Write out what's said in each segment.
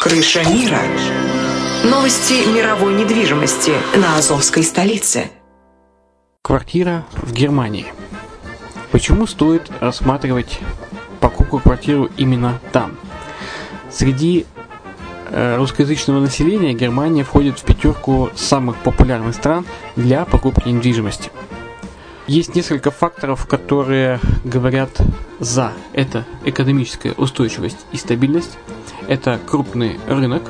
Крыша мира. Новости мировой недвижимости на Азовской столице. Квартира в Германии. Почему стоит рассматривать покупку квартиру именно там? Среди э, русскоязычного населения Германия входит в пятерку самых популярных стран для покупки недвижимости. Есть несколько факторов, которые говорят за. Это экономическая устойчивость и стабильность, это крупный рынок,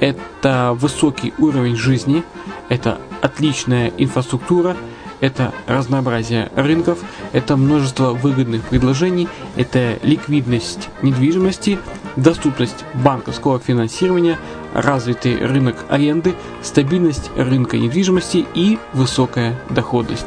это высокий уровень жизни, это отличная инфраструктура – это разнообразие рынков, это множество выгодных предложений, это ликвидность недвижимости, доступность банковского финансирования, развитый рынок аренды, стабильность рынка недвижимости и высокая доходность.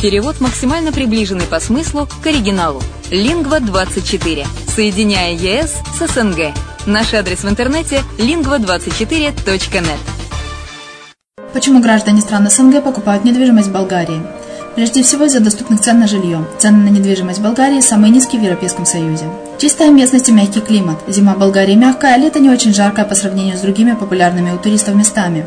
Перевод максимально приближенный по смыслу к оригиналу. Lingva24. Соединяя ЕС с СНГ. Наш адрес в интернете lingva24.net. Почему граждане стран СНГ покупают недвижимость в Болгарии? Прежде всего из-за доступных цен на жилье. Цены на недвижимость в Болгарии самые низкие в Европейском Союзе. Чистая местность и мягкий климат. Зима в Болгарии мягкая, а лето не очень жаркое по сравнению с другими популярными у туристов местами.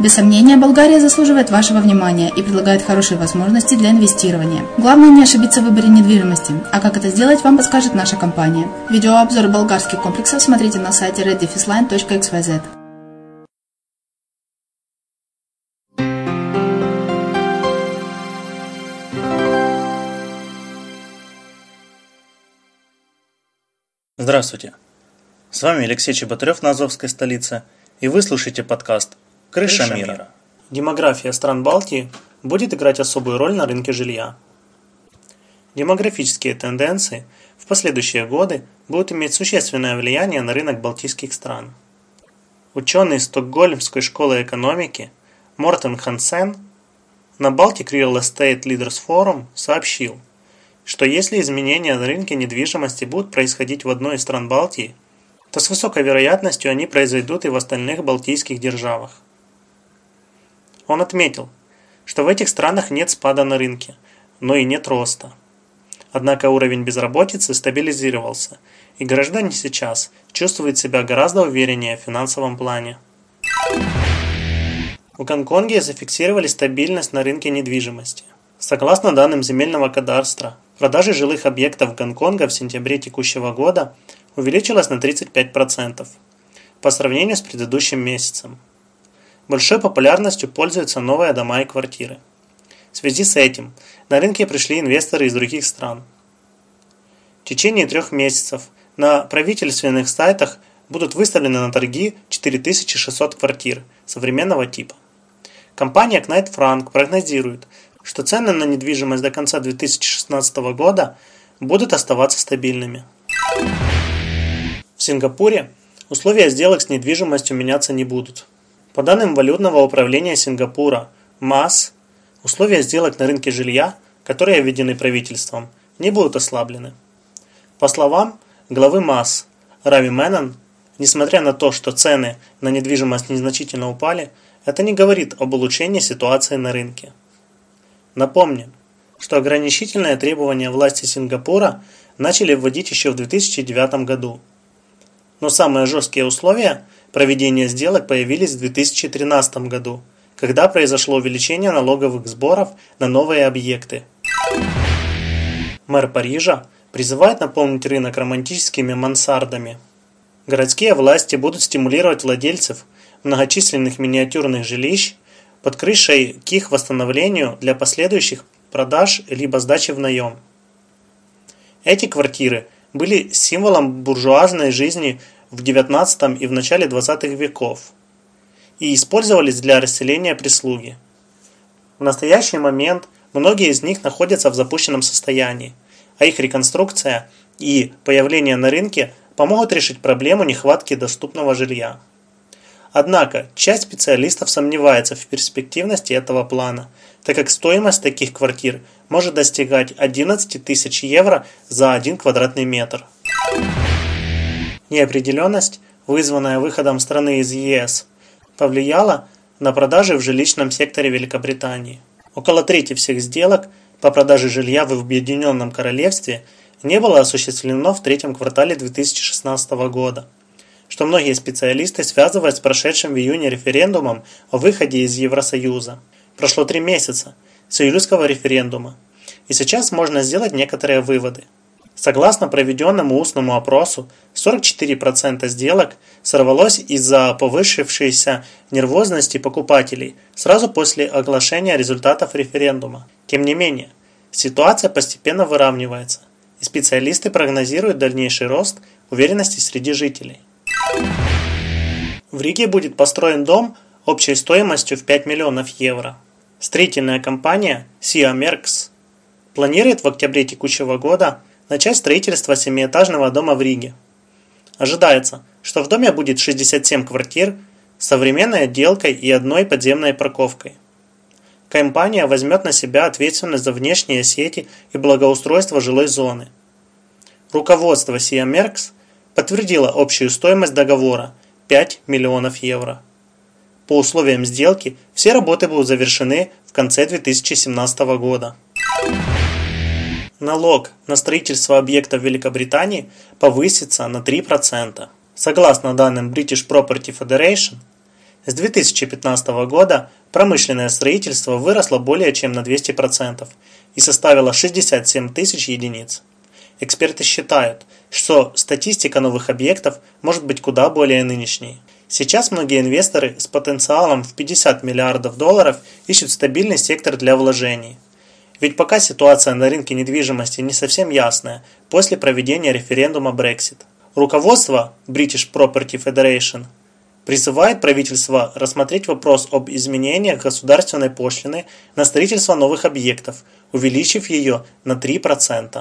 Без сомнения, Болгария заслуживает вашего внимания и предлагает хорошие возможности для инвестирования. Главное не ошибиться в выборе недвижимости, а как это сделать, вам подскажет наша компания. Видеообзор болгарских комплексов смотрите на сайте reddefisline.xyz. Здравствуйте! С вами Алексей Чеботарев на Азовской столице, и вы слушаете подкаст «Крыша, Крыша мира». мира». Демография стран Балтии будет играть особую роль на рынке жилья. Демографические тенденции в последующие годы будут иметь существенное влияние на рынок балтийских стран. Ученый Стокгольмской школы экономики Мортен Хансен на Baltic Real Estate Leaders Forum сообщил, что если изменения на рынке недвижимости будут происходить в одной из стран Балтии, то с высокой вероятностью они произойдут и в остальных балтийских державах. Он отметил, что в этих странах нет спада на рынке, но и нет роста. Однако уровень безработицы стабилизировался, и граждане сейчас чувствуют себя гораздо увереннее в финансовом плане. В Гонконге зафиксировали стабильность на рынке недвижимости. Согласно данным земельного кадастра, продажи жилых объектов Гонконга в сентябре текущего года увеличилась на 35% по сравнению с предыдущим месяцем. Большой популярностью пользуются новые дома и квартиры. В связи с этим на рынке пришли инвесторы из других стран. В течение трех месяцев на правительственных сайтах будут выставлены на торги 4600 квартир современного типа. Компания Knight Frank прогнозирует, что цены на недвижимость до конца 2016 года будут оставаться стабильными. В Сингапуре условия сделок с недвижимостью меняться не будут. По данным валютного управления Сингапура, МАС, условия сделок на рынке жилья, которые введены правительством, не будут ослаблены. По словам главы МАС Рави Меннон, несмотря на то, что цены на недвижимость незначительно упали, это не говорит об улучшении ситуации на рынке. Напомним, что ограничительные требования власти Сингапура начали вводить еще в 2009 году – но самые жесткие условия проведения сделок появились в 2013 году, когда произошло увеличение налоговых сборов на новые объекты. Мэр Парижа призывает наполнить рынок романтическими мансардами. Городские власти будут стимулировать владельцев многочисленных миниатюрных жилищ под крышей к их восстановлению для последующих продаж либо сдачи в наем. Эти квартиры были символом буржуазной жизни в XIX и в начале XX веков и использовались для расселения прислуги. В настоящий момент многие из них находятся в запущенном состоянии, а их реконструкция и появление на рынке помогут решить проблему нехватки доступного жилья. Однако, часть специалистов сомневается в перспективности этого плана, так как стоимость таких квартир может достигать 11 тысяч евро за 1 квадратный метр. Неопределенность, вызванная выходом страны из ЕС, повлияла на продажи в жилищном секторе Великобритании. Около трети всех сделок по продаже жилья в Объединенном Королевстве не было осуществлено в третьем квартале 2016 года, что многие специалисты связывают с прошедшим в июне референдумом о выходе из Евросоюза. Прошло три месяца с июльского референдума, и сейчас можно сделать некоторые выводы. Согласно проведенному устному опросу, 44% сделок сорвалось из-за повышившейся нервозности покупателей сразу после оглашения результатов референдума. Тем не менее, ситуация постепенно выравнивается, и специалисты прогнозируют дальнейший рост уверенности среди жителей. В Риге будет построен дом общей стоимостью в 5 миллионов евро. Строительная компания Sia планирует в октябре текущего года начать строительство семиэтажного дома в Риге. Ожидается, что в доме будет 67 квартир с современной отделкой и одной подземной парковкой. Компания возьмет на себя ответственность за внешние сети и благоустройство жилой зоны. Руководство Merx подтвердило общую стоимость договора – 5 миллионов евро. По условиям сделки все работы будут завершены в конце 2017 года. Налог на строительство объектов в Великобритании повысится на 3%. Согласно данным British Property Federation, с 2015 года промышленное строительство выросло более чем на 200% и составило 67 тысяч единиц. Эксперты считают, что статистика новых объектов может быть куда более нынешней. Сейчас многие инвесторы с потенциалом в 50 миллиардов долларов ищут стабильный сектор для вложений – ведь пока ситуация на рынке недвижимости не совсем ясная после проведения референдума Brexit. Руководство British Property Federation призывает правительство рассмотреть вопрос об изменениях государственной пошлины на строительство новых объектов, увеличив ее на 3%.